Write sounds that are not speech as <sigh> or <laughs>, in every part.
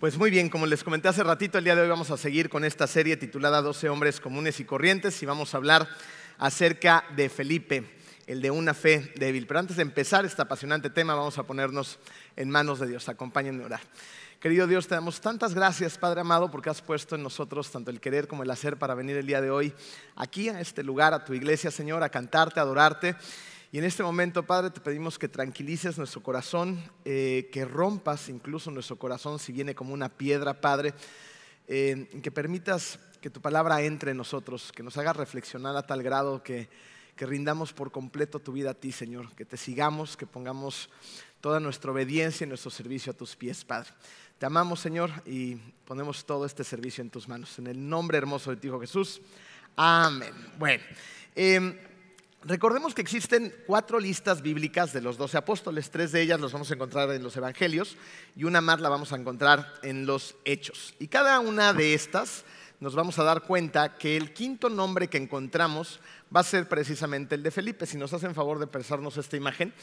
Pues muy bien, como les comenté hace ratito, el día de hoy vamos a seguir con esta serie titulada 12 hombres comunes y corrientes y vamos a hablar acerca de Felipe, el de una fe débil. Pero antes de empezar este apasionante tema, vamos a ponernos en manos de Dios. Acompáñenme a orar. Querido Dios, te damos tantas gracias, Padre amado, porque has puesto en nosotros tanto el querer como el hacer para venir el día de hoy aquí a este lugar, a tu iglesia, Señor, a cantarte, a adorarte. Y en este momento, Padre, te pedimos que tranquilices nuestro corazón, eh, que rompas incluso nuestro corazón si viene como una piedra, Padre, eh, que permitas que tu palabra entre en nosotros, que nos haga reflexionar a tal grado que, que rindamos por completo tu vida a ti, Señor, que te sigamos, que pongamos toda nuestra obediencia y nuestro servicio a tus pies, Padre. Te amamos, Señor, y ponemos todo este servicio en tus manos. En el nombre hermoso de ti, Hijo Jesús. Amén. Bueno. Eh, Recordemos que existen cuatro listas bíblicas de los doce apóstoles, tres de ellas los vamos a encontrar en los evangelios y una más la vamos a encontrar en los hechos. Y cada una de estas nos vamos a dar cuenta que el quinto nombre que encontramos va a ser precisamente el de Felipe. Si nos hacen favor de presarnos esta imagen,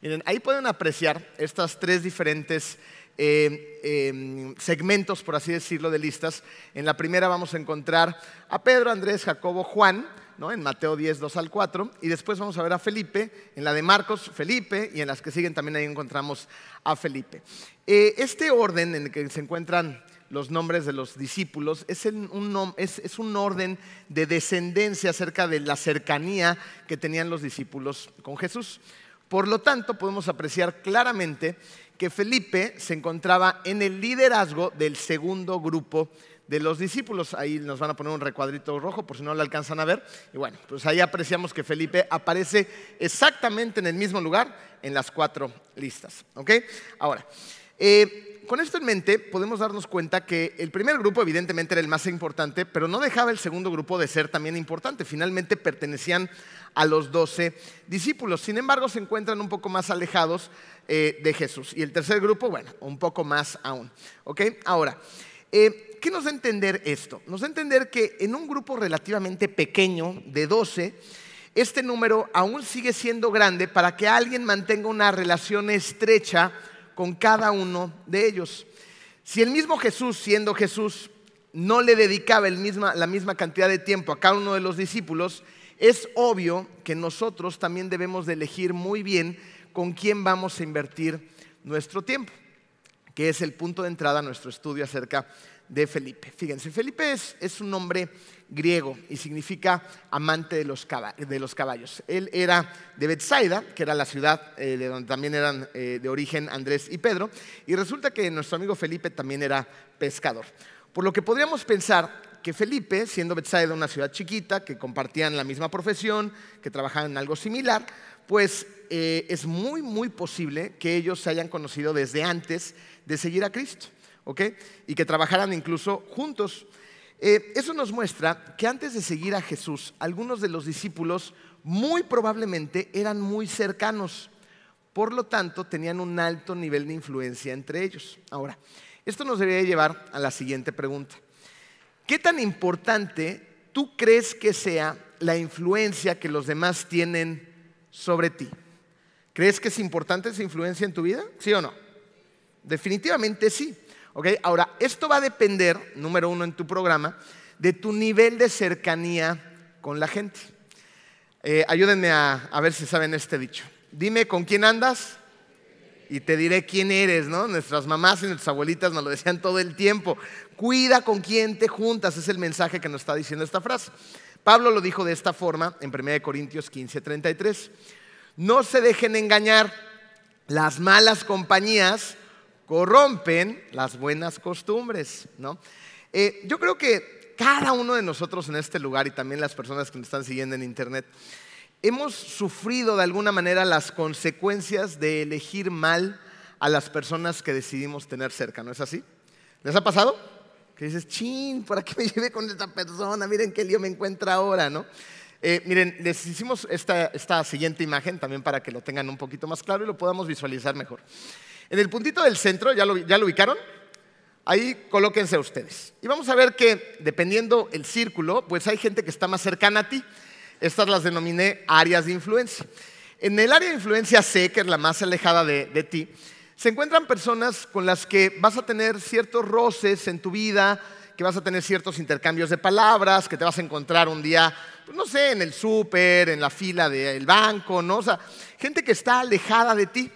miren, ahí pueden apreciar estas tres diferentes eh, em, segmentos, por así decirlo, de listas. En la primera vamos a encontrar a Pedro, Andrés, Jacobo, Juan en Mateo 10, 2 al 4, y después vamos a ver a Felipe, en la de Marcos, Felipe, y en las que siguen también ahí encontramos a Felipe. Eh, este orden en el que se encuentran los nombres de los discípulos es, un, es, un, orden de descendencia acerca de la cercanía que tenían los discípulos con Jesús. Por lo tanto, podemos apreciar claramente que Felipe se encontraba en el liderazgo del segundo grupo de los discípulos. Ahí nos van a poner un recuadrito rojo por si no lo alcanzan a ver. Y bueno, pues ahí apreciamos que Felipe aparece exactamente en el mismo lugar en las cuatro listas. ¿Ok? Ahora, eh, con esto en mente podemos darnos cuenta que el primer grupo evidentemente era el más importante, pero no dejaba el segundo grupo de ser también importante. Finalmente pertenecían a los doce discípulos. Sin embargo, se encuentran un poco más alejados eh, de Jesús. Y el tercer grupo, bueno, un poco más aún. ¿Ok? Ahora, eh, ¿Qué nos da entender esto? Nos da entender que en un grupo relativamente pequeño de 12, este número aún sigue siendo grande para que alguien mantenga una relación estrecha con cada uno de ellos. Si el mismo Jesús, siendo Jesús, no le dedicaba la misma cantidad de tiempo a cada uno de los discípulos, es obvio que nosotros también debemos de elegir muy bien con quién vamos a invertir nuestro tiempo que es el punto de entrada a nuestro estudio acerca de Felipe. Fíjense, Felipe es, un nombre griego y significa amante de los, caballos. Él era de Bethsaida, que era la ciudad eh, de donde también eran eh, de origen Andrés y Pedro, y resulta que nuestro amigo Felipe también era pescador. Por lo que podríamos pensar que Felipe, siendo Bethsaida una ciudad chiquita, que compartían la misma profesión, que trabajaban en algo similar, pues eh, es muy, muy posible que ellos se hayan conocido desde antes de seguir a Cristo, ¿ok? Y que trabajaran incluso juntos. Eh, eso nos muestra que antes de seguir a Jesús, algunos de los discípulos muy probablemente eran muy cercanos. Por lo tanto, tenían un alto nivel de influencia entre ellos. Ahora, esto nos debería llevar a la siguiente pregunta. ¿Qué tan importante tú crees que sea la influencia que los demás tienen sobre ti? ¿Crees que es importante esa influencia en tu vida? ¿Sí o no? Definitivamente sí. Ahora, esto va a depender, número uno en tu programa, de tu nivel de cercanía con la gente. Eh, ayúdenme a, ver si saben este dicho. Dime con quién andas y te diré quién eres, ¿no? Nuestras mamás y nuestras abuelitas nos lo decían todo el tiempo. Cuida con quién te juntas, es el mensaje que nos está diciendo esta frase. Pablo lo dijo de esta forma en 1 Corintios 15, 33. No se dejen engañar, las malas compañías corrompen las buenas costumbres, ¿no? Eh, yo creo que cada uno de nosotros en este lugar y también las personas que nos están siguiendo en internet, hemos sufrido de alguna manera las consecuencias de elegir mal a las personas que decidimos tener cerca, ¿no es así? ¿Les ha pasado? Que dices, chin, ¿para qué me llevé con esta persona? Miren qué lío me encuentra ahora, ¿no? Eh, miren, les hicimos esta, esta siguiente imagen también para que lo tengan un poquito más claro y lo podamos visualizar mejor. En el puntito del centro, ¿ya lo, ¿ya lo ubicaron? Ahí colóquense ustedes. Y vamos a ver que dependiendo el círculo, pues hay gente que está más cercana a ti. Estas las denominé áreas de influencia. En el área de influencia C, que es la más alejada de, de ti, Se encuentran personas con las que vas a tener ciertos roces en tu vida, que vas a tener ciertos intercambios de palabras, que te vas a encontrar un día, pues, no sé, en el súper, en la fila del banco, ¿no? O sea, gente que está alejada de ti.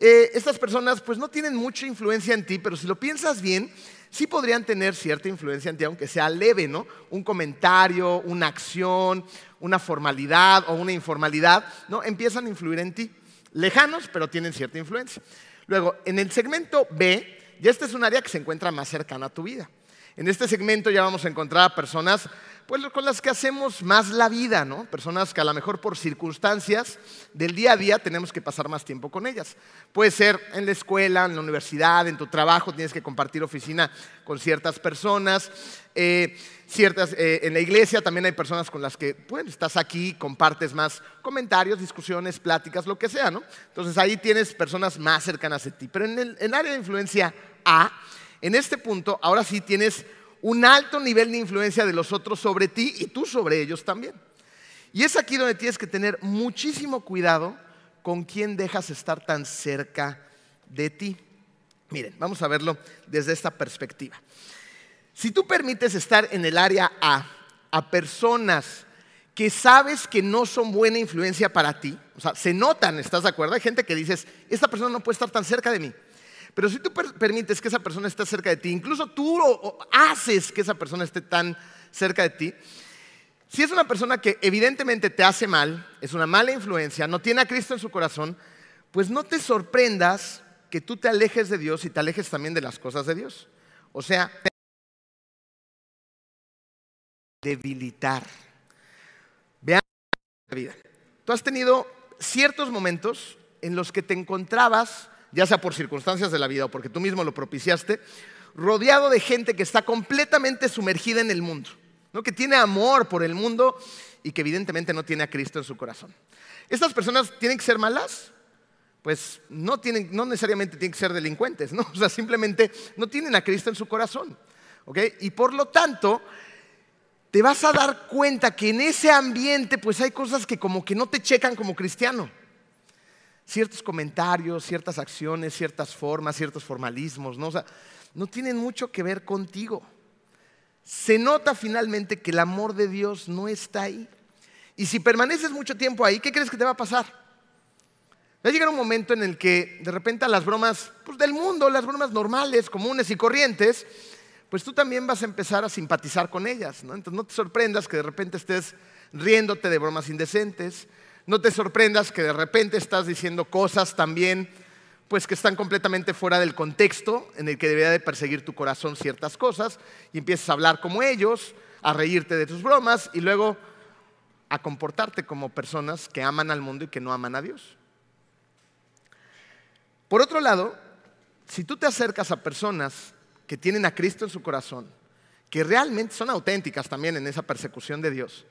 Eh, estas personas pues no tienen mucha influencia en ti, pero si lo piensas bien, sí podrían tener cierta influencia en ti, aunque sea leve, ¿no? Un comentario, una acción, una formalidad o una informalidad, ¿no? Empiezan a influir en ti. Lejanos, pero tienen cierta influencia. Luego, en el segmento B, ya este es un área que se encuentra más cercana a tu vida. En este segmento ya vamos a encontrar a personas pues, con las que hacemos más la vida, ¿no? Personas que a lo mejor por circunstancias del día a día tenemos que pasar más tiempo con ellas. Puede ser en la escuela, en la universidad, en tu trabajo, tienes que compartir oficina con ciertas personas. Eh, ciertas, eh, en la iglesia también hay personas con las que pues, estás aquí, compartes más comentarios, discusiones, pláticas, lo que sea, ¿no? Entonces ahí tienes personas más cercanas a ti. Pero en el en área de influencia A, en este punto, ahora sí tienes un alto nivel de influencia de los otros sobre ti y tú sobre ellos también. Y es aquí donde tienes que tener muchísimo cuidado con quién dejas estar tan cerca de ti. Miren, vamos a verlo desde esta perspectiva. Si tú permites estar en el área A a personas que sabes que no son buena influencia para ti, o sea, se notan, ¿estás de acuerdo? Hay gente que dices, esta persona no puede estar tan cerca de mí. Pero si tú permites que esa persona esté cerca de ti, incluso tú haces que esa persona esté tan cerca de ti, si es una persona que evidentemente te hace mal, es una mala influencia, no tiene a Cristo en su corazón, pues no te sorprendas que tú te alejes de Dios y te alejes también de las cosas de Dios. O sea, debilitar. Vean la vida. Tú has tenido ciertos momentos en los que te encontrabas ya sea por circunstancias de la vida o porque tú mismo lo propiciaste, rodeado de gente que está completamente sumergida en el mundo, ¿no? que tiene amor por el mundo y que evidentemente no tiene a Cristo en su corazón. ¿Estas personas tienen que ser malas? Pues no, tienen, no necesariamente tienen que ser delincuentes, ¿no? <laughs> o sea, simplemente no tienen a Cristo en su corazón. Y por lo tanto, te vas a dar cuenta que en ese ambiente pues hay cosas que como que no te checan como cristiano ciertos comentarios, ciertas acciones, ciertas formas, ciertos formalismos, ¿no? No tienen mucho que ver contigo. Se nota finalmente que el amor de Dios no está ahí. Y si permaneces mucho tiempo ahí, ¿qué crees que te va a pasar? Va a llegar un momento en el que de repente las bromas pues, del mundo, las bromas normales, comunes y corrientes, pues tú también vas a empezar a simpatizar con ellas. ¿no? Entonces no te sorprendas que de repente estés riéndote de bromas indecentes, no te sorprendas que de repente estás diciendo cosas también pues que están completamente fuera del contexto en el que debería de perseguir tu corazón ciertas cosas y empiezas a hablar como ellos, a reírte de tus bromas y luego a comportarte como personas que aman al mundo y que no aman a Dios. Por otro lado, si tú te acercas a personas que tienen a Cristo en su corazón, que realmente son auténticas también en esa persecución de Dios,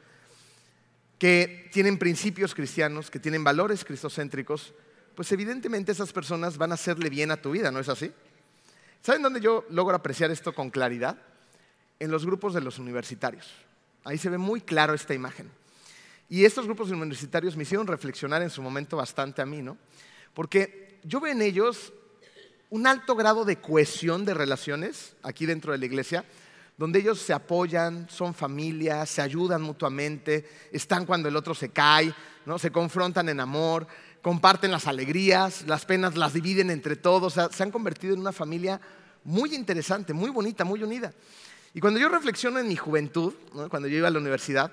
que tienen principios cristianos, que tienen valores cristocéntricos, pues evidentemente esas personas van a hacerle bien a tu vida, ¿no es así? ¿Saben dónde yo logro apreciar esto con claridad? En los grupos de los universitarios. Ahí se ve muy claro esta imagen. Y estos grupos universitarios me hicieron reflexionar en su momento bastante a mí, ¿no? Porque yo veo en ellos un alto grado de cohesión de relaciones aquí dentro de la iglesia, donde ellos se apoyan, son familia, se ayudan mutuamente, están cuando el otro se cae, ¿no? se confrontan en amor, comparten las alegrías, las penas las dividen entre todos, se han convertido en una familia muy interesante, muy bonita, muy unida. Y cuando yo reflexiono en mi juventud, cuando yo iba a la universidad,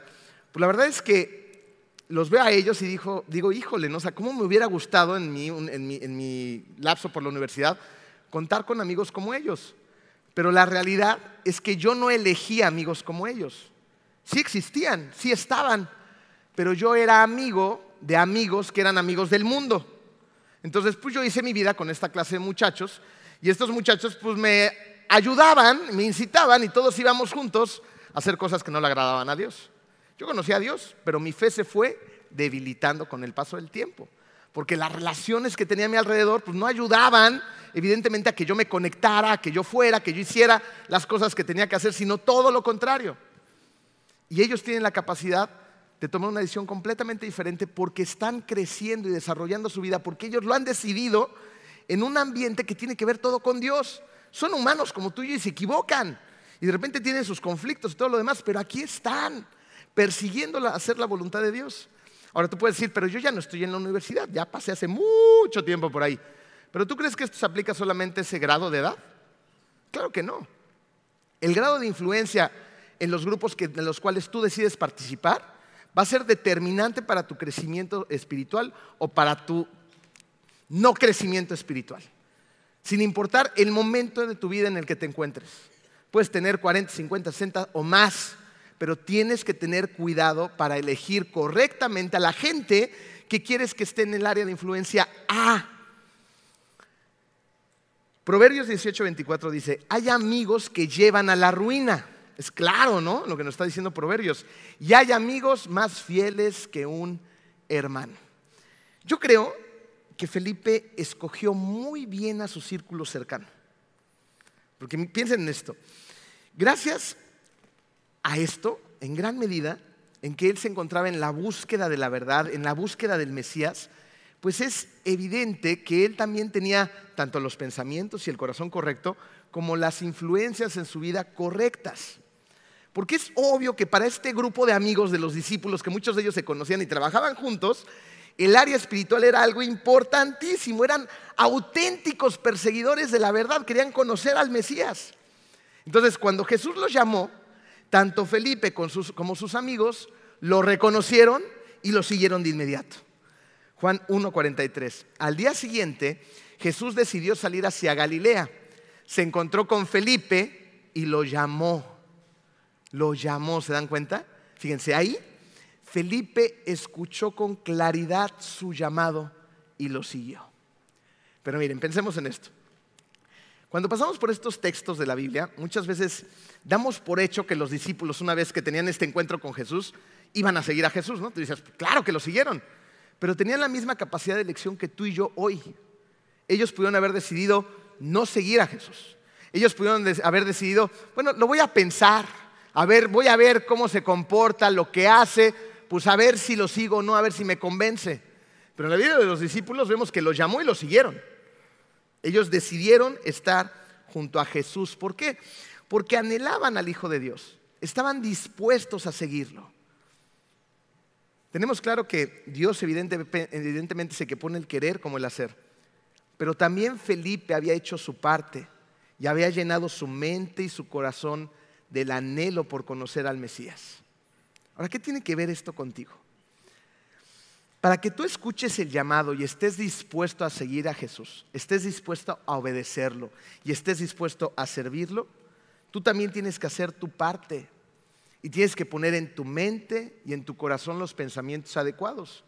pues la verdad es que los veo a ellos y digo, digo híjole, ¿no? ¿cómo me hubiera gustado en mi, en mi lapso por la universidad contar con amigos como ellos? Pero la realidad es que yo no elegí amigos como ellos. Sí existían, sí estaban, pero yo era amigo de amigos que eran amigos del mundo. Entonces, pues yo hice mi vida con esta clase de muchachos y estos muchachos pues me ayudaban, me incitaban y todos íbamos juntos a hacer cosas que no le agradaban a Dios. Yo conocí a Dios, pero mi fe se fue debilitando con el paso del tiempo porque las relaciones que tenía a mi alrededor pues, no ayudaban, evidentemente, a que yo me conectara, a que yo fuera, que yo hiciera las cosas que tenía que hacer, sino todo lo contrario. Y ellos tienen la capacidad de tomar una decisión completamente diferente porque están creciendo y desarrollando su vida, porque ellos lo han decidido en un ambiente que tiene que ver todo con Dios. Son humanos como tú y yo y se equivocan. Y de repente tienen sus conflictos y todo lo demás, pero aquí están, persiguiendo hacer la voluntad de Dios. Ahora tú puedes decir, pero yo ya no estoy en la universidad, ya pasé hace mucho tiempo por ahí. Pero tú crees que esto se aplica solamente a ese grado de edad? Claro que no. El grado de influencia en los grupos en los cuales tú decides participar va a ser determinante para tu crecimiento espiritual o para tu no crecimiento espiritual. Sin importar el momento de tu vida en el que te encuentres. Puedes tener 40, 50, 60 o más, pero tienes que tener cuidado para elegir correctamente a la gente que quieres que esté en el área de influencia A. Proverbios 18, 24 dice, hay amigos que llevan a la ruina. Es claro, ¿no? Lo que nos está diciendo Proverbios. Y hay amigos más fieles que un hermano. Yo creo que Felipe escogió muy bien a su círculo cercano. Porque piensen en esto. Gracias a esto, en gran medida, en que él se encontraba en la búsqueda de la verdad, en la búsqueda del Mesías, pues es evidente que él también tenía tanto los pensamientos y el corazón correcto como las influencias en su vida correctas. Porque es obvio que para este grupo de amigos de los discípulos, que muchos de ellos se conocían y trabajaban juntos, el área espiritual era algo importantísimo, eran auténticos perseguidores de la verdad, querían conocer al Mesías. Entonces, cuando Jesús los llamó, tanto Felipe como sus amigos lo reconocieron y lo siguieron de inmediato. Juan 1:43. Al día siguiente, Jesús decidió salir hacia Galilea. Se encontró con Felipe y lo llamó lo llamó, ¿se dan cuenta? Fíjense, ahí Felipe escuchó con claridad su llamado y lo siguió. Pero miren, pensemos en esto. Cuando pasamos por estos textos de la Biblia, muchas veces damos por hecho que los discípulos, una vez que tenían este encuentro con Jesús, iban a seguir a Jesús, ¿no? Tú dices, claro que lo siguieron, pero tenían la misma capacidad de elección que tú y yo hoy. Ellos pudieron haber decidido no seguir a Jesús. Ellos pudieron haber decidido, bueno, lo voy a pensar, a ver, voy a ver cómo se comporta, lo que hace, pues a ver si lo sigo o no, a ver si me convence. Pero en la vida de los discípulos vemos que los llamó y los siguieron. Ellos decidieron estar junto a Jesús. ¿Por qué? Porque anhelaban al Hijo de Dios. Estaban dispuestos a seguirlo. Tenemos claro que Dios evidentemente se que pone el querer como el hacer. Pero también Felipe había hecho su parte y había llenado su mente y su corazón del anhelo por conocer al Mesías. Ahora, ¿qué tiene que ver esto contigo? Para que tú escuches el llamado y estés dispuesto a seguir a Jesús, estés dispuesto a obedecerlo y estés dispuesto a servirlo, tú también tienes que hacer tu parte y tienes que poner en tu mente y en tu corazón los pensamientos adecuados,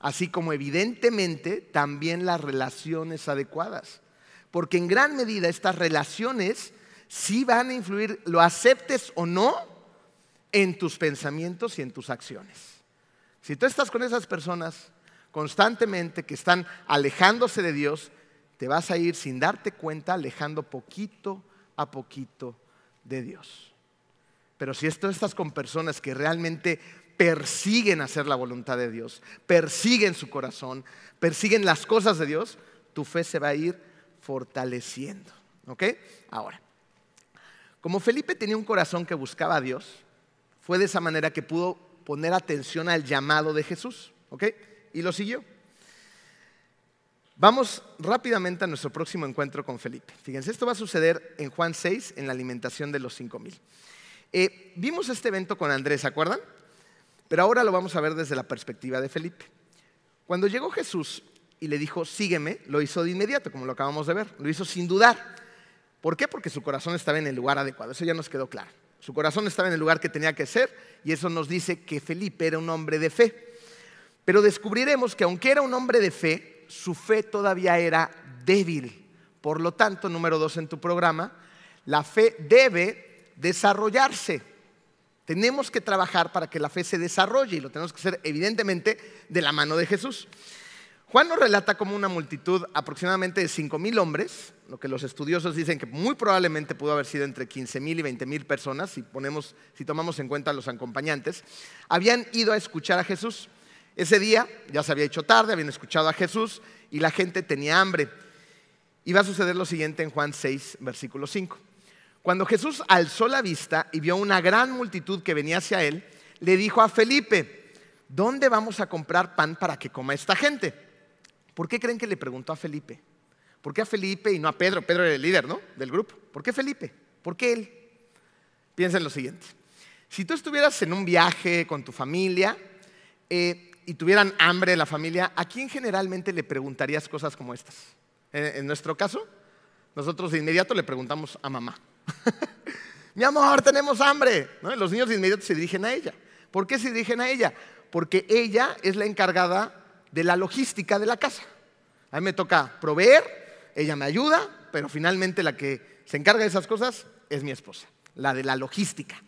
así como evidentemente también las relaciones adecuadas, porque en gran medida estas relaciones sí van a influir, lo aceptes o no, en tus pensamientos y en tus acciones. Si tú estás con esas personas constantemente que están alejándose de Dios, te vas a ir sin darte cuenta alejando poquito a poquito de Dios. Pero si tú estás con personas que realmente persiguen hacer la voluntad de Dios, persiguen su corazón, persiguen las cosas de Dios, tu fe se va a ir fortaleciendo. ¿Ok? Ahora, como Felipe tenía un corazón que buscaba a Dios, fue de esa manera que pudo poner atención al llamado de Jesús, ¿ok? Y lo siguió. Vamos rápidamente a nuestro próximo encuentro con Felipe. Fíjense, esto va a suceder en Juan 6, en la alimentación de los 5000. Eh, vimos este evento con Andrés, ¿se acuerdan? Pero ahora lo vamos a ver desde la perspectiva de Felipe. Cuando llegó Jesús y le dijo, sígueme, lo hizo de inmediato, como lo acabamos de ver, lo hizo sin dudar. ¿Por qué? Porque su corazón estaba en el lugar adecuado. Eso ya nos quedó claro. Su corazón estaba en el lugar que tenía que ser y eso nos dice que Felipe era un hombre de fe. Pero descubriremos que aunque era un hombre de fe, su fe todavía era débil. Por lo tanto, número dos en tu programa, la fe debe desarrollarse. Tenemos que trabajar para que la fe se desarrolle y lo tenemos que hacer evidentemente de la mano de Jesús. Juan nos relata como una multitud aproximadamente de 5.000 hombres, lo que los estudiosos dicen que muy probablemente pudo haber sido entre 15.000 y 20.000 personas, si, ponemos, si tomamos en cuenta los acompañantes, habían ido a escuchar a Jesús. Ese día ya se había hecho tarde, habían escuchado a Jesús y la gente tenía hambre. Y va a suceder lo siguiente en Juan 6, versículo 5. Cuando Jesús alzó la vista y vio una gran multitud que venía hacia él, le dijo a Felipe, ¿dónde vamos a comprar pan para que coma esta gente? ¿Por qué creen que le preguntó a Felipe? ¿Por qué a Felipe y no a Pedro? Pedro era el líder, ¿no? Del grupo. ¿Por qué Felipe? ¿Por qué él? Piensa en lo siguiente. Si tú estuvieras en un viaje con tu familia eh, y tuvieran hambre la familia, ¿a quién generalmente le preguntarías cosas como estas? En, nuestro caso, nosotros de inmediato le preguntamos a mamá. <laughs> Mi amor, tenemos hambre. Los niños de inmediato se dirigen a ella. ¿Por qué se dirigen a ella? Porque ella es la encargada de la logística de la casa. A mí me toca proveer, ella me ayuda, pero finalmente la que se encarga de esas cosas es mi esposa, la de la logística.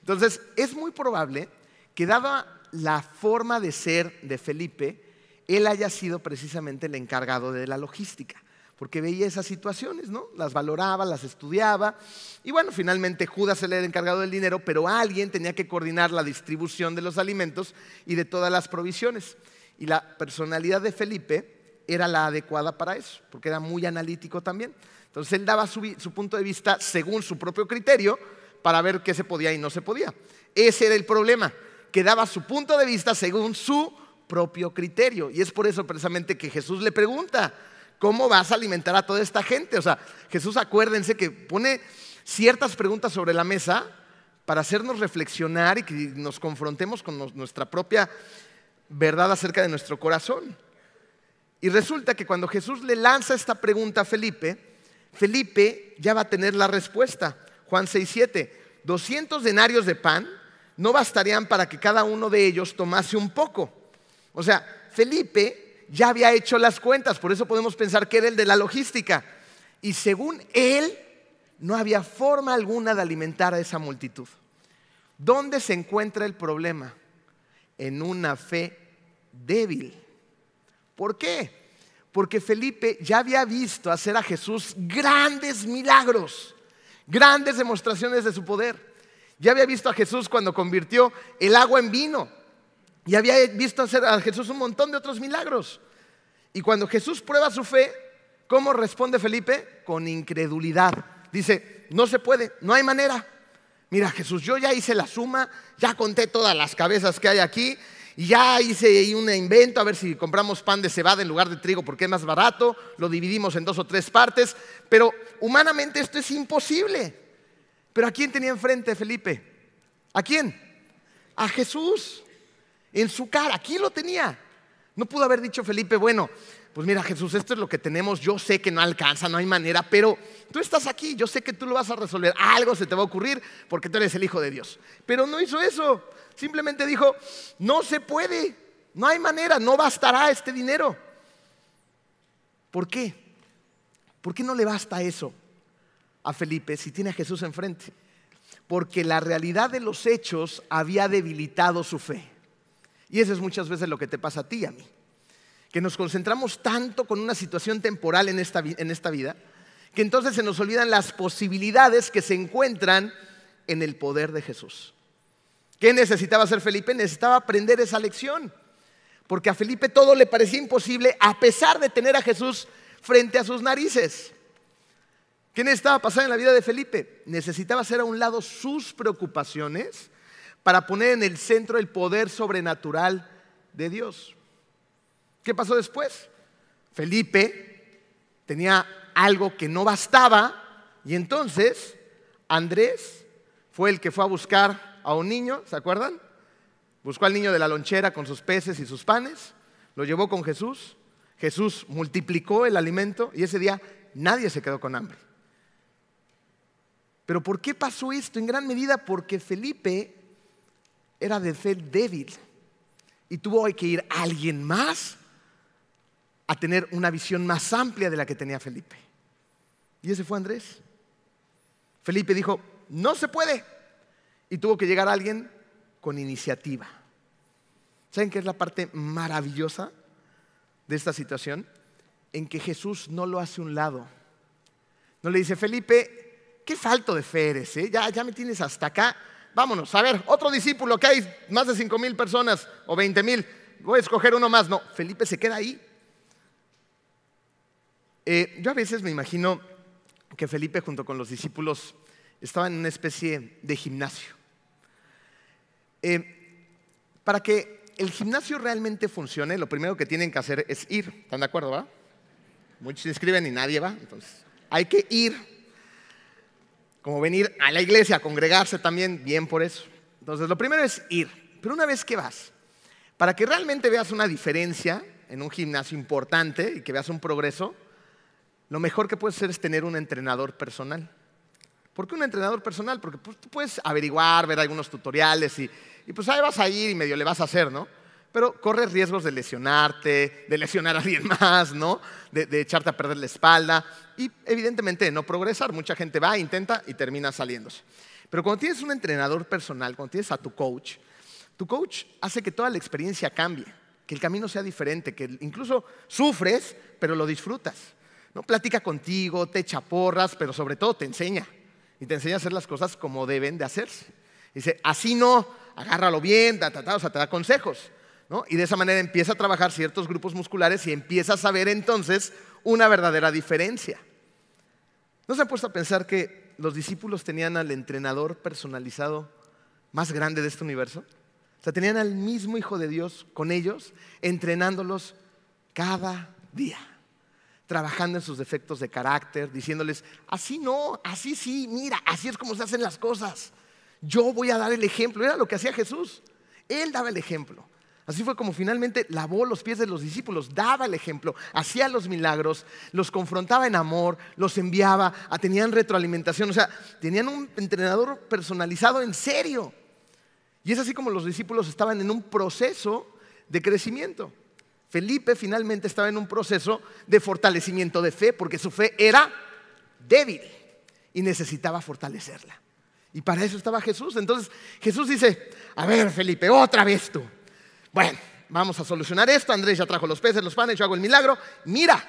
Entonces, es muy probable que dada la forma de ser de Felipe, él haya sido precisamente el encargado de la logística, porque veía esas situaciones, ¿no? Las valoraba, las estudiaba, y bueno, finalmente Judas era el encargado del dinero, pero alguien tenía que coordinar la distribución de los alimentos y de todas las provisiones. Y la personalidad de Felipe era la adecuada para eso, porque era muy analítico también. Entonces él daba su, punto de vista según su propio criterio para ver qué se podía y no se podía. Ese era el problema, que daba su punto de vista según su propio criterio. Y es por eso precisamente que Jesús le pregunta, ¿cómo vas a alimentar a toda esta gente? O sea, Jesús acuérdense que pone ciertas preguntas sobre la mesa para hacernos reflexionar y que nos confrontemos con nuestra propia verdad acerca de nuestro corazón. Y resulta que cuando Jesús le lanza esta pregunta a Felipe, Felipe ya va a tener la respuesta. Juan 6:7, 200 denarios de pan no bastarían para que cada uno de ellos tomase un poco. O sea, Felipe ya había hecho las cuentas, por eso podemos pensar que era el de la logística. Y según él, no había forma alguna de alimentar a esa multitud. ¿Dónde se encuentra el problema? En una fe débil. ¿Por qué? Porque Felipe ya había visto hacer a Jesús grandes milagros, grandes demostraciones de su poder. Ya había visto a Jesús cuando convirtió el agua en vino. Y había visto hacer a Jesús un montón de otros milagros. Y cuando Jesús prueba su fe, ¿cómo responde Felipe? Con incredulidad. Dice, no se puede, no hay manera. Mira Jesús, yo ya hice la suma, ya conté todas las cabezas que hay aquí, y ya hice un invento a ver si compramos pan de cebada en lugar de trigo porque es más barato, lo dividimos en dos o tres partes, pero humanamente esto es imposible. Pero ¿a quién tenía enfrente Felipe? ¿A quién? A Jesús en su cara, aquí lo tenía. No pudo haber dicho Felipe, bueno, pues mira Jesús, esto es lo que tenemos, yo sé que no alcanza, no hay manera, pero tú estás aquí, yo sé que tú lo vas a resolver, algo se te va a ocurrir porque tú eres el Hijo de Dios. Pero no hizo eso, simplemente dijo, no se puede, no hay manera, no bastará este dinero. ¿Por qué? ¿Por qué no le basta eso a Felipe si tiene a Jesús enfrente? Porque la realidad de los hechos había debilitado su fe. Y eso es muchas veces lo que te pasa a ti y a mí. Que nos concentramos tanto con una situación temporal en esta, en esta vida, que entonces se nos olvidan las posibilidades que se encuentran en el poder de Jesús. ¿Qué necesitaba hacer Felipe? Necesitaba aprender esa lección. Porque a Felipe todo le parecía imposible a pesar de tener a Jesús frente a sus narices. ¿Qué necesitaba pasar en la vida de Felipe? Necesitaba hacer a un lado sus preocupaciones para poner en el centro el poder sobrenatural de Dios. ¿Qué pasó después? Felipe tenía algo que no bastaba y entonces Andrés fue el que fue a buscar a un niño, ¿se acuerdan? Buscó al niño de la lonchera con sus peces y sus panes, lo llevó con Jesús, Jesús multiplicó el alimento y ese día nadie se quedó con hambre. Pero ¿por qué pasó esto? En gran medida porque Felipe era de fe débil y tuvo que ir alguien más a tener una visión más amplia de la que tenía Felipe. Y ese fue Andrés. Felipe dijo, no se puede. Y tuvo que llegar alguien con iniciativa. ¿Saben qué es la parte maravillosa de esta situación? En que Jesús no lo hace un lado. No le dice, Felipe, qué falto de fe eres, ¿eh? ya, ya me tienes hasta acá vámonos, a ver, otro discípulo que hay más de cinco mil personas o veinte mil, voy a escoger uno más. No, Felipe se queda ahí. Eh, yo a veces me imagino que Felipe junto con los discípulos estaban en una especie de gimnasio. Eh, para que el gimnasio realmente funcione, lo primero que tienen que hacer es ir. ¿Están de acuerdo, va? Muchos se inscriben y nadie va. Entonces, hay que ir. Como venir a la iglesia, congregarse también, bien por eso. Entonces, lo primero es ir. Pero una vez que vas, para que realmente veas una diferencia en un gimnasio importante y que veas un progreso, lo mejor que puedes hacer es tener un entrenador personal. ¿Por qué un entrenador personal? Porque pues, tú puedes averiguar, ver algunos tutoriales y, pues ahí vas a ir y medio le vas a hacer, ¿no? Pero corres riesgos de lesionarte, de lesionar a alguien <laughs> más, ¿no? De, echarte a perder la espalda y evidentemente de no progresar. Mucha gente va, intenta y termina saliéndose. Pero cuando tienes un entrenador personal, cuando tienes a tu coach, tu coach hace que toda la experiencia cambie, que el camino sea diferente, que incluso sufres, pero lo disfrutas. ¿no? Platica contigo, te echa porras, pero sobre todo te enseña. Y te enseña a hacer las cosas como deben de hacerse. Dice, así no, agárralo bien, o sea, te da consejos. ¿no? Y de esa manera empieza a trabajar ciertos grupos musculares y empiezas a ver entonces una verdadera diferencia. ¿No se han puesto a pensar que los discípulos tenían al entrenador personalizado más grande de este universo? O sea, tenían al mismo Hijo de Dios con ellos, entrenándolos cada día, trabajando en sus defectos de carácter, diciéndoles, así no, así sí, mira, así es como se hacen las cosas. Yo voy a dar el ejemplo. Era lo que hacía Jesús. Él daba el ejemplo. Así fue como finalmente lavó los pies de los discípulos, daba el ejemplo, hacía los milagros, los confrontaba en amor, los enviaba, tenían retroalimentación, o sea, tenían un entrenador personalizado en serio. Y es así como los discípulos estaban en un proceso de crecimiento. Felipe finalmente estaba en un proceso de fortalecimiento de fe, porque su fe era débil y necesitaba fortalecerla. Y para eso estaba Jesús. Entonces Jesús dice, a ver Felipe, otra vez tú. Bueno, vamos a solucionar esto. Andrés ya trajo los peces, los panes, yo hago el milagro. Mira,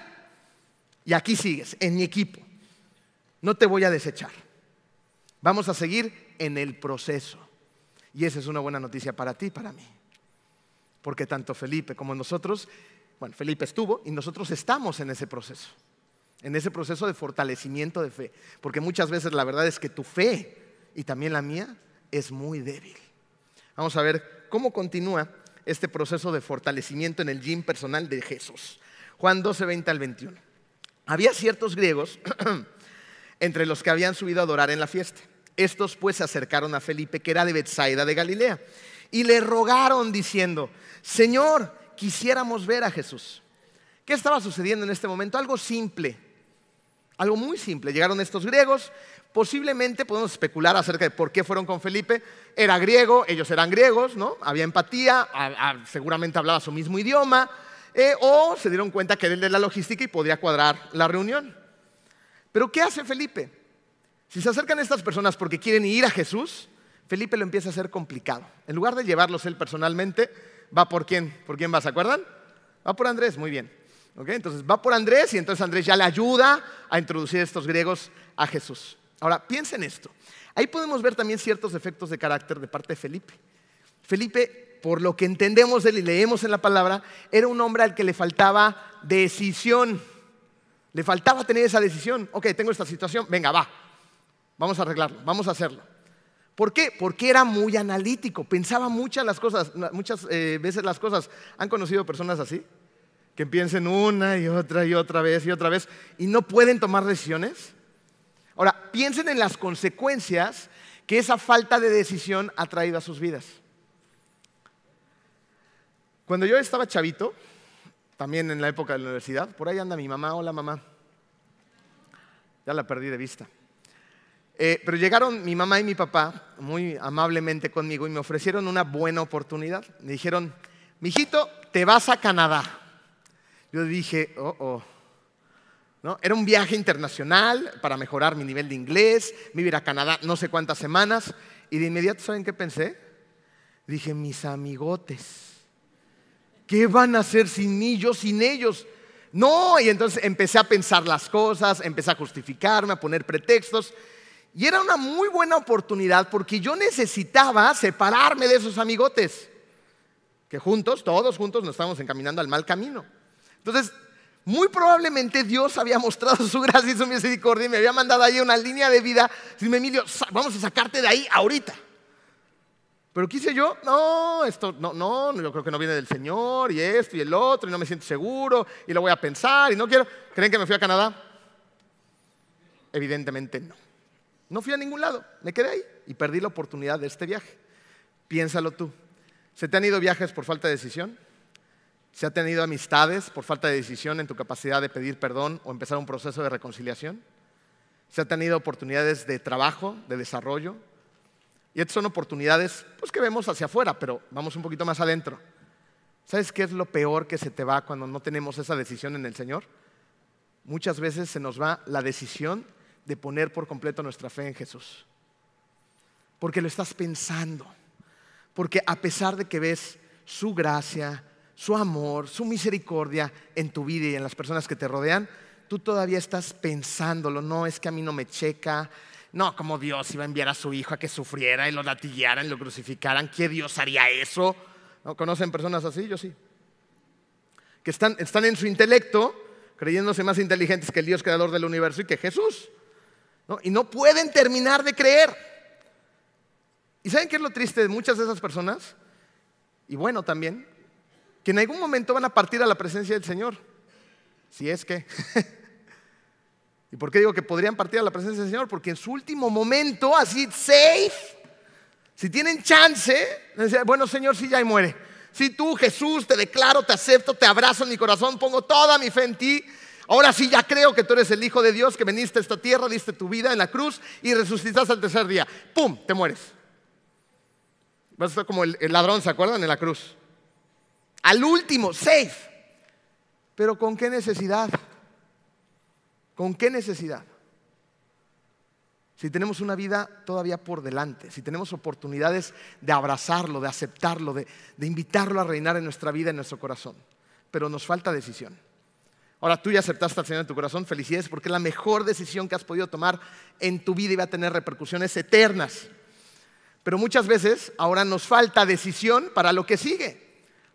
y aquí sigues, en mi equipo. No te voy a desechar. Vamos a seguir en el proceso. Y esa es una buena noticia para ti y para mí. Porque tanto Felipe como nosotros, bueno, Felipe estuvo y nosotros estamos en ese proceso. En ese proceso de fortalecimiento de fe. Porque muchas veces la verdad es que tu fe y también la mía es muy débil. Vamos a ver cómo continúa este proceso de fortalecimiento en el gym personal de Jesús. Juan 12, 20 al 21. Había ciertos griegos <clears throat> entre los que habían subido a adorar en la fiesta. Estos pues se acercaron a Felipe, que era de Bethsaida de Galilea, y le rogaron diciendo, Señor, quisiéramos ver a Jesús. ¿Qué estaba sucediendo en este momento? Algo simple, algo muy simple. Llegaron estos griegos, posiblemente podemos especular acerca de por qué fueron con Felipe. Era griego, ellos eran griegos, ¿no? Había empatía, seguramente hablaba su mismo idioma, eh, o se dieron cuenta que era de la logística y podía cuadrar la reunión. Pero ¿qué hace Felipe? Si se acercan estas personas porque quieren ir a Jesús, Felipe lo empieza a hacer complicado. En lugar de llevarlos él personalmente, va por quién? ¿Por quién va? ¿Se acuerdan? Va por Andrés, muy bien. Entonces va por Andrés y entonces Andrés ya le ayuda a introducir a estos griegos a Jesús. Ahora, piensen esto. Ahí podemos ver también ciertos efectos de carácter de parte de Felipe. Felipe, por lo que entendemos de él y leemos en la palabra, era un hombre al que le faltaba decisión. Le faltaba tener esa decisión. Ok, tengo esta situación, venga, va, Vamos a arreglarlo, vamos a hacerlo. ¿Por qué? Porque era muy analítico, pensaba muchas, las cosas, muchas eh, veces las cosas. ¿Han conocido personas así? Que piensen una y otra y otra vez y otra vez y no pueden tomar decisiones. Ahora, piensen en las consecuencias que esa falta de decisión ha traído a sus vidas. Cuando yo estaba chavito, también en la época de la universidad, por ahí anda mi mamá, hola mamá, ya la perdí de vista. Eh, pero llegaron mi mamá y mi papá muy amablemente conmigo y me ofrecieron una buena oportunidad. Me dijeron, mijito, te vas a Canadá. Yo dije, oh, oh. ¿No? Era un viaje internacional para mejorar mi nivel de inglés, me iba a Canadá no sé cuántas semanas. Y de inmediato, ¿saben qué pensé? Dije, mis amigotes, ¿qué van a hacer sin mí, yo sin ellos? No, y entonces empecé a pensar las cosas, empecé a justificarme, a poner pretextos. Y era una muy buena oportunidad porque yo necesitaba separarme de esos amigotes, que juntos, todos juntos, nos estábamos encaminando al mal camino. Entonces, muy probablemente Dios había mostrado su gracia y su misericordia y me había mandado ahí una línea de vida. Dime, Emilio, vamos a sacarte de ahí ahorita. Pero ¿qué hice yo? No, esto no, no, yo creo que no viene del Señor y esto y el otro y no me siento seguro y lo voy a pensar y no quiero. ¿Creen que me fui a Canadá? Evidentemente no. No fui a ningún lado, me quedé ahí y perdí la oportunidad de este viaje. Piénsalo tú. ¿Se te han ido viajes por falta de decisión? ¿Se ha tenido amistades por falta de decisión en tu capacidad de pedir perdón o empezar un proceso de reconciliación? ¿Se ha tenido oportunidades de trabajo, de desarrollo? Y estas son oportunidades pues, que vemos hacia afuera, pero vamos un poquito más adentro. ¿Sabes qué es lo peor que se te va cuando no tenemos esa decisión en el Señor? Muchas veces se nos va la decisión de poner por completo nuestra fe en Jesús. Porque lo estás pensando. Porque a pesar de que ves su gracia, su amor, su misericordia en tu vida y en las personas que te rodean, tú todavía estás pensándolo, no es que a mí no me checa, no, como Dios iba a enviar a su hijo a que sufriera y lo latillaran y lo crucificaran, ¿qué Dios haría eso? ¿No conocen personas así? Yo sí. Que están en su intelecto, creyéndose más inteligentes que el Dios creador del universo y que Jesús. Y no pueden terminar de creer. ¿Y saben qué es lo triste de muchas de esas personas? Y bueno también, que en algún momento van a partir a la presencia del Señor. Si es que. <laughs> ¿Y por qué digo que podrían partir a la presencia del Señor? Porque en su último momento, así, safe, si tienen chance, bueno Señor, si ya y muere. Si tú, Jesús, te declaro, te acepto, te abrazo en mi corazón, pongo toda mi fe en ti. Ahora sí ya creo que tú eres el Hijo de Dios, que veniste a esta tierra, diste tu vida en la cruz y resucitaste al tercer día. ¡Pum! Te mueres. Vas a estar como el ladrón, ¿se acuerdan? En la cruz. Al último, safe. Pero ¿con qué necesidad? ¿Con qué necesidad? Si tenemos una vida todavía por delante, si tenemos oportunidades de abrazarlo, de aceptarlo, de, invitarlo a reinar en nuestra vida, en nuestro corazón. Pero nos falta decisión. Ahora tú ya aceptaste al Señor en tu corazón, felicidades porque es la mejor decisión que has podido tomar en tu vida y va a tener repercusiones eternas. Pero muchas veces ahora nos falta decisión para lo que sigue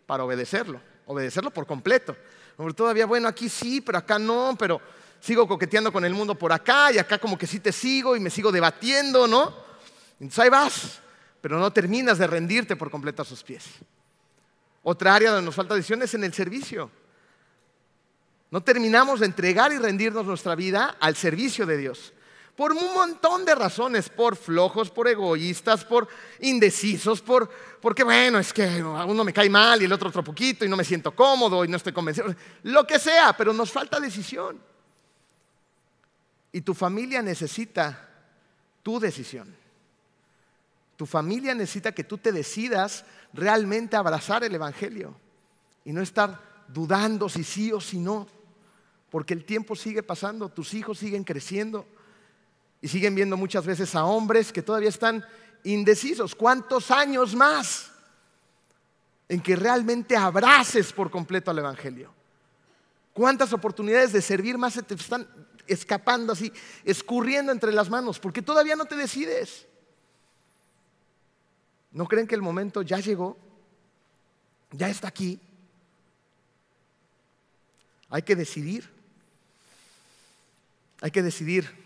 para obedecerlo, obedecerlo por completo. Todavía, bueno, aquí sí, pero acá no, pero sigo coqueteando con el mundo por acá y acá como que sí te sigo y me sigo debatiendo, ¿no? Entonces ahí vas, pero no terminas de rendirte por completo a sus pies. Otra área donde nos falta decisión es en el servicio. No terminamos de entregar y rendirnos nuestra vida al servicio de Dios por un montón de razones, por flojos, por egoístas, por indecisos, por, porque bueno, es que uno me cae mal y el otro otro poquito y no me siento cómodo y no estoy convencido, lo que sea, pero nos falta decisión. Y tu familia necesita tu decisión. Tu familia necesita que tú te decidas realmente abrazar el Evangelio y no estar dudando si sí o si no, porque el tiempo sigue pasando, tus hijos siguen creciendo y siguen viendo muchas veces a hombres que todavía están indecisos. ¿Cuántos años más en que realmente abraces por completo al Evangelio? ¿Cuántas oportunidades de servir más se te están escapando así, escurriendo entre las manos? Porque todavía no te decides. ¿No creen que el momento ya llegó? Ya está aquí. Hay que decidir. Hay que decidir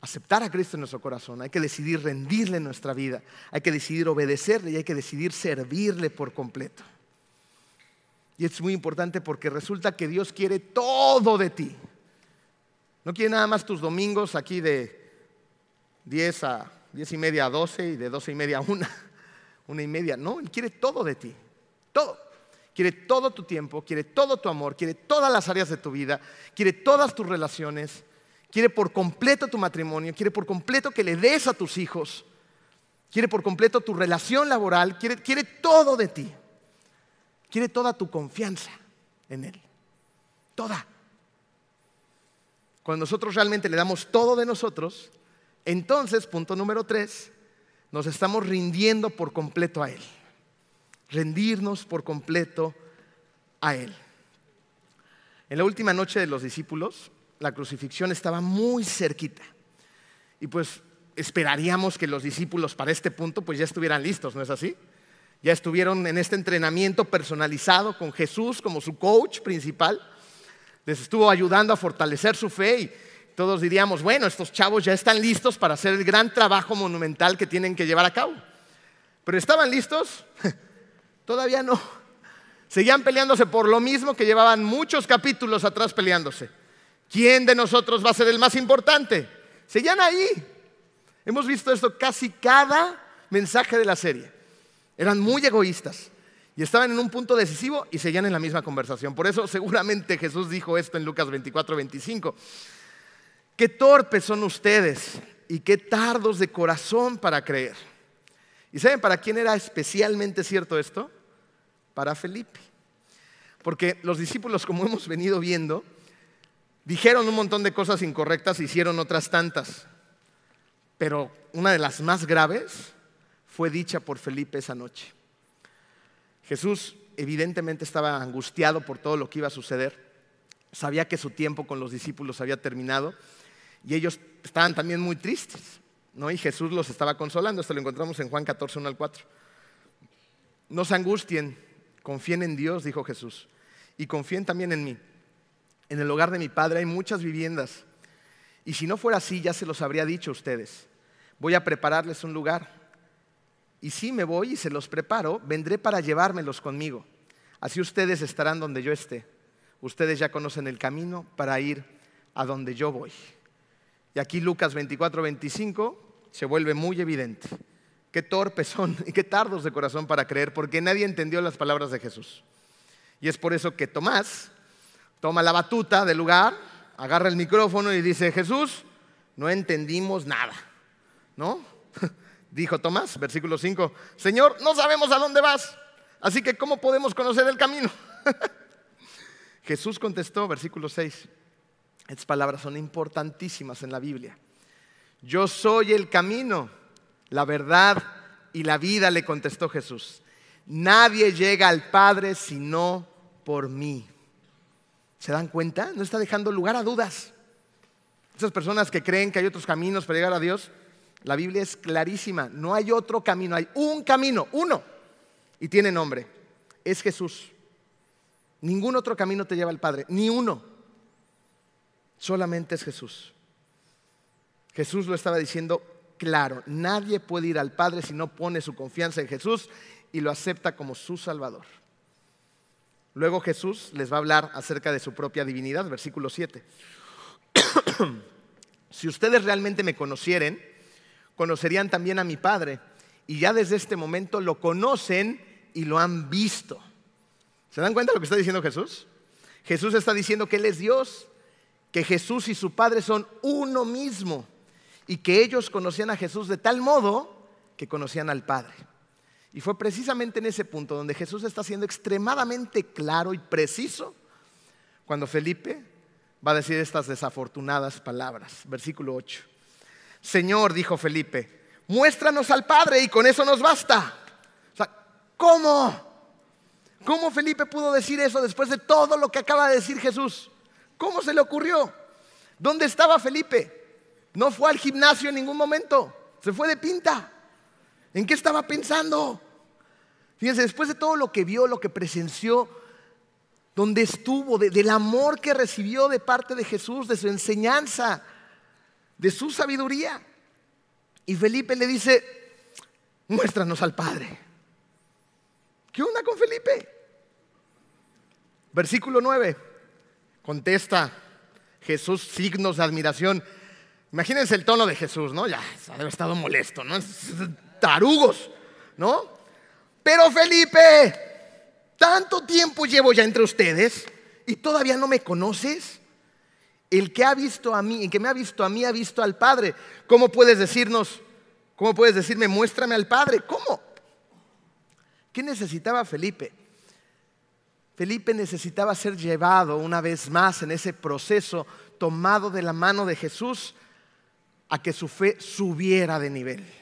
aceptar a Cristo en nuestro corazón, hay que decidir rendirle nuestra vida, hay que decidir obedecerle y hay que decidir servirle por completo. Y es muy importante porque resulta que Dios quiere todo de ti. No quiere nada más tus domingos aquí de 10 a 10 y media a 12 y de 12 y media a 1, <laughs> una y media. No, Él quiere todo de ti. Todo. Quiere todo tu tiempo, quiere todo tu amor, quiere todas las áreas de tu vida, quiere todas tus relaciones, quiere por completo tu matrimonio, quiere por completo que le des a tus hijos, quiere por completo tu relación laboral, quiere, todo de ti, quiere toda tu confianza en Él, toda. Cuando nosotros realmente le damos todo de nosotros, entonces, punto número tres, nos estamos rindiendo por completo a Él. Rendirnos por completo a Él. En la última noche de los discípulos, la crucifixión estaba muy cerquita. Y pues esperaríamos que los discípulos para este punto pues ya estuvieran listos, ¿no es así? Ya estuvieron en este entrenamiento personalizado con Jesús como su coach principal. les estuvo ayudando a fortalecer su fe y todos diríamos, bueno, estos chavos ya están listos para hacer el gran trabajo monumental que tienen que llevar a cabo. Pero ¿estaban listos? <laughs> Todavía no. Seguían peleándose por lo mismo que llevaban muchos capítulos atrás peleándose. ¿Quién de nosotros va a ser el más importante? Seguían ahí. Hemos visto esto casi cada mensaje de la serie. Eran muy egoístas y estaban en un punto decisivo y seguían en la misma conversación. Por eso seguramente Jesús dijo esto en Lucas 24, 25. Qué torpes son ustedes y qué tardos de corazón para creer. ¿Y saben para quién era especialmente cierto esto? Para Felipe. Porque los discípulos, como hemos venido viendo, dijeron un montón de cosas incorrectas, hicieron otras tantas. Pero una de las más graves fue dicha por Felipe esa noche. Jesús evidentemente estaba angustiado por todo lo que iba a suceder. Sabía que su tiempo con los discípulos había terminado y ellos estaban también muy tristes. ¿no? Y Jesús los estaba consolando. Esto lo encontramos en Juan 14, 1 al 4. No se angustien, confíen en Dios, dijo Jesús, y confíen también en mí. En el hogar de mi Padre hay muchas viviendas. Y si no fuera así, ya se los habría dicho a ustedes. Voy a prepararles un lugar. Y si me voy y se los preparo, vendré para llevármelos conmigo. Así ustedes estarán donde yo esté. Ustedes ya conocen el camino para ir a donde yo voy. Y aquí Lucas 24, 25 se vuelve muy evidente. Qué torpes son y qué tardos de corazón para creer, porque nadie entendió las palabras de Jesús. Y es por eso que Tomás toma la batuta del lugar, agarra el micrófono y dice, Jesús, no entendimos nada. ¿No? <laughs> Dijo Tomás, versículo 5, Señor, no sabemos a dónde vas, así que ¿cómo podemos conocer el camino? <laughs> Jesús contestó, versículo 6, estas palabras son importantísimas en la Biblia. Yo soy el camino, la verdad y la vida, le contestó Jesús. Nadie llega al Padre sino por mí. ¿Se dan cuenta? No está dejando lugar a dudas. Esas personas que creen que hay otros caminos para llegar a Dios, la Biblia es clarísima, no hay otro camino, hay un camino, uno, y tiene nombre, es Jesús. Ningún otro camino te lleva al Padre, ni uno, solamente es Jesús. Jesús lo estaba diciendo claro, nadie puede ir al Padre si no pone su confianza en Jesús y lo acepta como su Salvador. Luego Jesús les va a hablar acerca de su propia divinidad, versículo 7. <clears throat> si ustedes realmente me conocieren, conocerían también a mi Padre. Y ya desde este momento lo conocen y lo han visto. ¿Se dan cuenta de lo que está diciendo Jesús? Jesús está diciendo que Él es Dios, que Jesús y su Padre son uno mismo y que ellos conocían a Jesús de tal modo que conocían al Padre. Y fue precisamente en ese punto donde Jesús está siendo extremadamente claro y preciso cuando Felipe va a decir estas desafortunadas palabras. Versículo 8. Señor, dijo Felipe, muéstranos al Padre y con eso nos basta. O sea, ¿cómo? ¿Cómo Felipe pudo decir eso después de todo lo que acaba de decir Jesús? ¿Cómo se le ocurrió? ¿Dónde estaba Felipe? No fue al gimnasio en ningún momento, se fue de pinta. ¿En qué estaba pensando? Fíjense, después de todo lo que vio, lo que presenció, donde estuvo, del amor que recibió de parte de Jesús, de su enseñanza, de su sabiduría. Y Felipe le dice, muéstranos al Padre. ¿Qué onda con Felipe? Versículo 9, contesta Jesús signos de admiración. Imagínense el tono de Jesús, ¿no? Ya, ha estado molesto, ¿no? Tarugos, ¿no? Pero Felipe, tanto tiempo llevo ya entre ustedes y todavía no me conoces. El que ha visto a mí, el que me ha visto a mí, ha visto al Padre. ¿Cómo puedes decirnos, cómo puedes decirme, muéstrame al Padre? ¿Cómo? ¿Qué necesitaba Felipe? Felipe necesitaba ser llevado una vez más en ese proceso tomado de la mano de Jesús a que su fe subiera de nivel.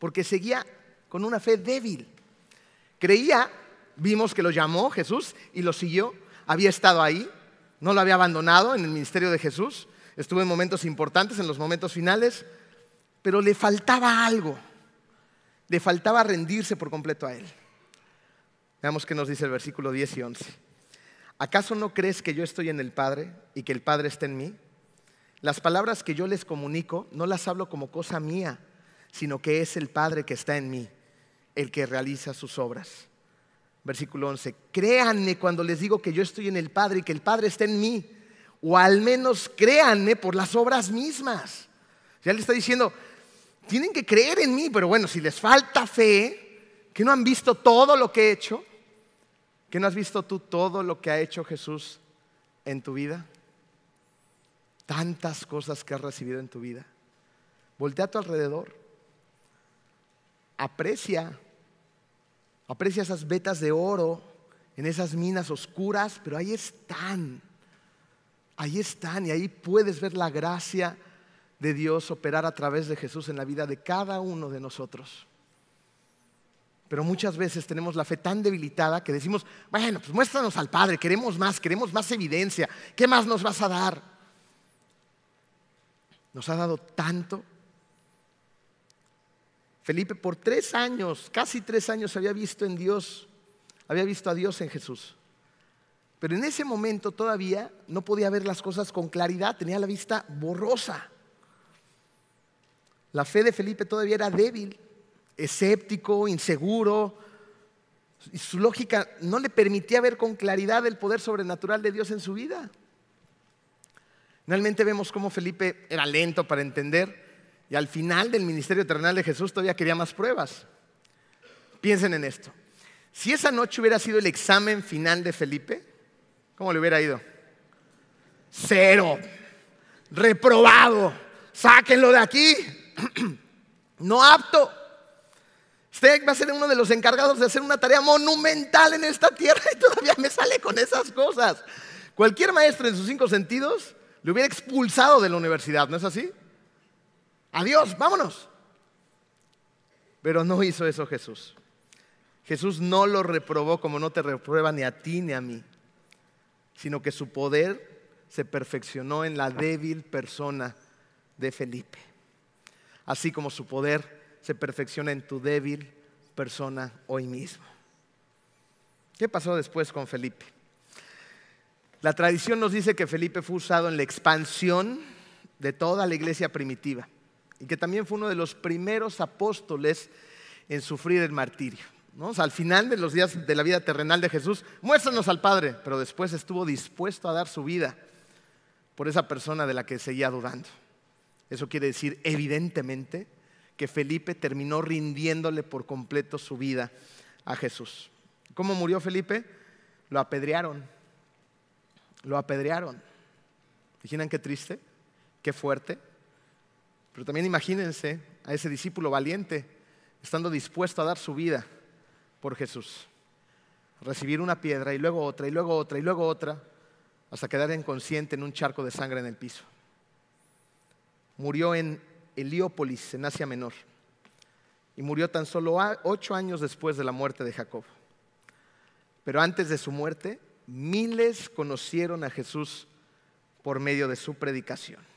Porque seguía con una fe débil. Creía, vimos que lo llamó Jesús y lo siguió, había estado ahí, no lo había abandonado en el ministerio de Jesús, estuvo en momentos importantes, en los momentos finales, pero le faltaba algo, le faltaba rendirse por completo a Él. Veamos qué nos dice el versículo 10 y 11. ¿acaso no crees que yo estoy en el Padre y que el Padre está en mí? Las palabras que yo les comunico no las hablo como cosa mía, sino que es el Padre que está en mí, el que realiza sus obras. Versículo 11, créanme cuando les digo que yo estoy en el Padre y que el Padre está en mí, o al menos créanme por las obras mismas. Ya le está diciendo, tienen que creer en mí, pero bueno, si les falta fe, que no han visto todo lo que he hecho, que no has visto tú todo lo que ha hecho Jesús en tu vida, tantas cosas que has recibido en tu vida. Voltea a tu alrededor, aprecia Aprecia esas vetas de oro en esas minas oscuras, pero ahí están. Ahí están y ahí puedes ver la gracia de Dios operar a través de Jesús en la vida de cada uno de nosotros. Pero muchas veces tenemos la fe tan debilitada que decimos, bueno, pues muéstranos al Padre, queremos más, queremos más evidencia, ¿qué más nos vas a dar? Nos ha dado tanto Felipe por tres años, casi tres años había visto en Dios, había visto a Dios en Jesús. Pero en ese momento todavía no podía ver las cosas con claridad, tenía la vista borrosa. La fe de Felipe todavía era débil, escéptico, inseguro, y su lógica no le permitía ver con claridad el poder sobrenatural de Dios en su vida. Finalmente vemos cómo Felipe era lento para entender y al final del ministerio terrenal de Jesús todavía quería más pruebas. Piensen en esto. Si esa noche hubiera sido el examen final de Felipe, ¿cómo le hubiera ido? Cero. Reprobado. Sáquenlo de aquí. <clears throat> no apto. Usted va a ser uno de los encargados de hacer una tarea monumental en esta tierra y todavía me sale con esas cosas. Cualquier maestro en sus cinco sentidos le hubiera expulsado de la universidad, ¿no es así? Adiós, vámonos. Pero no hizo eso Jesús. Jesús no lo reprobó como no te reprueba ni a ti ni a mí, sino que su poder se perfeccionó en la débil persona de Felipe, así como su poder se perfecciona en tu débil persona hoy mismo. ¿Qué pasó después con Felipe? La tradición nos dice que Felipe fue usado en la expansión de toda la iglesia primitiva y que también fue uno de los primeros apóstoles en sufrir el martirio. al final de los días de la vida terrenal de Jesús, muéstranos al Padre, pero después estuvo dispuesto a dar su vida por esa persona de la que seguía dudando. Eso quiere decir, evidentemente, que Felipe terminó rindiéndole por completo su vida a Jesús. ¿Cómo murió Felipe? Lo apedrearon. Lo apedrearon. ¿Imaginan qué triste? ¿Qué fuerte? Pero también imagínense a ese discípulo valiente estando dispuesto a dar su vida por Jesús. Recibir una piedra y luego otra y luego otra y luego otra hasta quedar inconsciente en un charco de sangre en el piso. Murió en Heliópolis, en Asia Menor, y murió tan solo ocho años después de la muerte de Jacob. Pero antes de su muerte, miles conocieron a Jesús por medio de su predicación.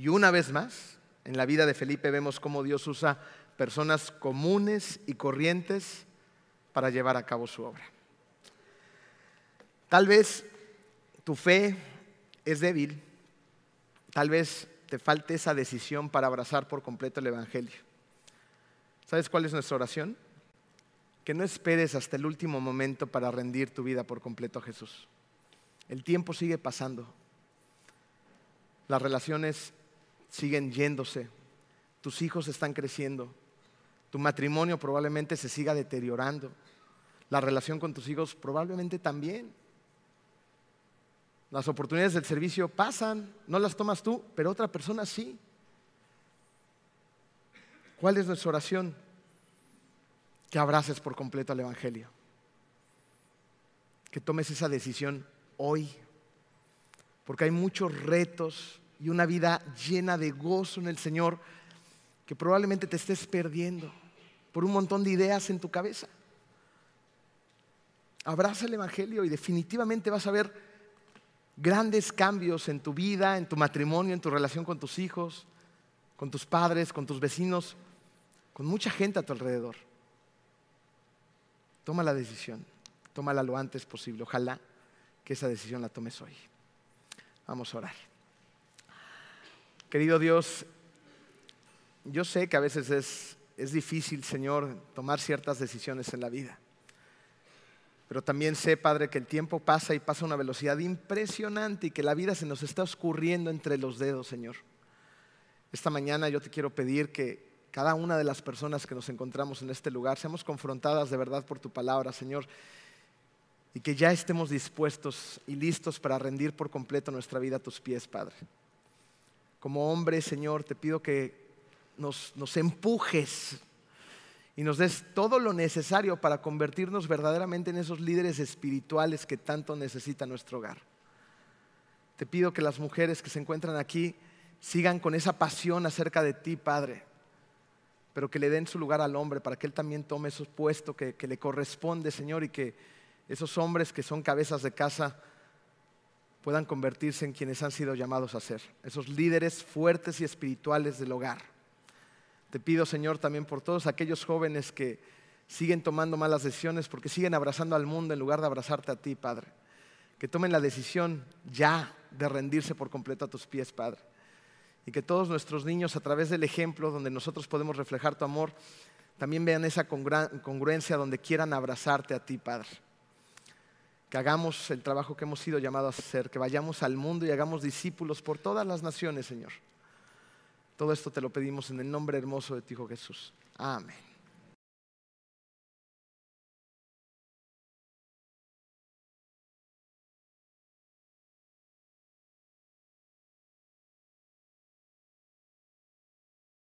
Y una vez más, en la vida de Felipe vemos cómo Dios usa personas comunes y corrientes para llevar a cabo su obra. Tal vez tu fe es débil, tal vez te falte esa decisión para abrazar por completo el Evangelio. ¿Sabes cuál es nuestra oración? Que no esperes hasta el último momento para rendir tu vida por completo a Jesús. El tiempo sigue pasando. Las relaciones siguen yéndose, tus hijos están creciendo, tu matrimonio probablemente se siga deteriorando, la relación con tus hijos probablemente también. Las oportunidades del servicio pasan, no las tomas tú, pero otra persona sí. ¿Cuál es nuestra oración? Que abraces por completo al Evangelio. Que tomes esa decisión hoy. Porque hay muchos retos y una vida llena de gozo en el Señor que probablemente te estés perdiendo por un montón de ideas en tu cabeza. Abraza el Evangelio y definitivamente vas a ver grandes cambios en tu vida, en tu matrimonio, en tu relación con tus hijos, con tus padres, con tus vecinos, con mucha gente a tu alrededor. Toma la decisión, tómala lo antes posible. Ojalá que esa decisión la tomes hoy. Vamos a orar. Querido Dios, yo sé que a veces es, es difícil, Señor, tomar ciertas decisiones en la vida. Pero también sé, Padre, que el tiempo pasa y pasa a una velocidad impresionante y que la vida se nos está oscurriendo entre los dedos, Señor. Esta mañana yo te quiero pedir que cada una de las personas que nos encontramos en este lugar seamos confrontadas de verdad por tu palabra, Señor, y que ya estemos dispuestos y listos para rendir por completo nuestra vida a tus pies, Padre. Como hombre, Señor, te pido que nos, empujes y nos des todo lo necesario para convertirnos verdaderamente en esos líderes espirituales que tanto necesita nuestro hogar. Te pido que las mujeres que se encuentran aquí sigan con esa pasión acerca de ti, Padre, pero que le den su lugar al hombre para que él también tome ese puesto que, que le corresponde, Señor, y que esos hombres que son cabezas de casa puedan convertirse en quienes han sido llamados a ser, esos líderes fuertes y espirituales del hogar. Te pido, Señor, también por todos aquellos jóvenes que siguen tomando malas decisiones porque siguen abrazando al mundo en lugar de abrazarte a ti, Padre. Que tomen la decisión ya de rendirse por completo a tus pies, Padre. Y que todos nuestros niños, a través del ejemplo donde nosotros podemos reflejar tu amor, también vean esa congruencia donde quieran abrazarte a ti, Padre. Que hagamos el trabajo que hemos sido llamados a hacer, que vayamos al mundo y hagamos discípulos por todas las naciones, Señor. Todo esto te lo pedimos en el nombre hermoso de tu Hijo Jesús. Amén.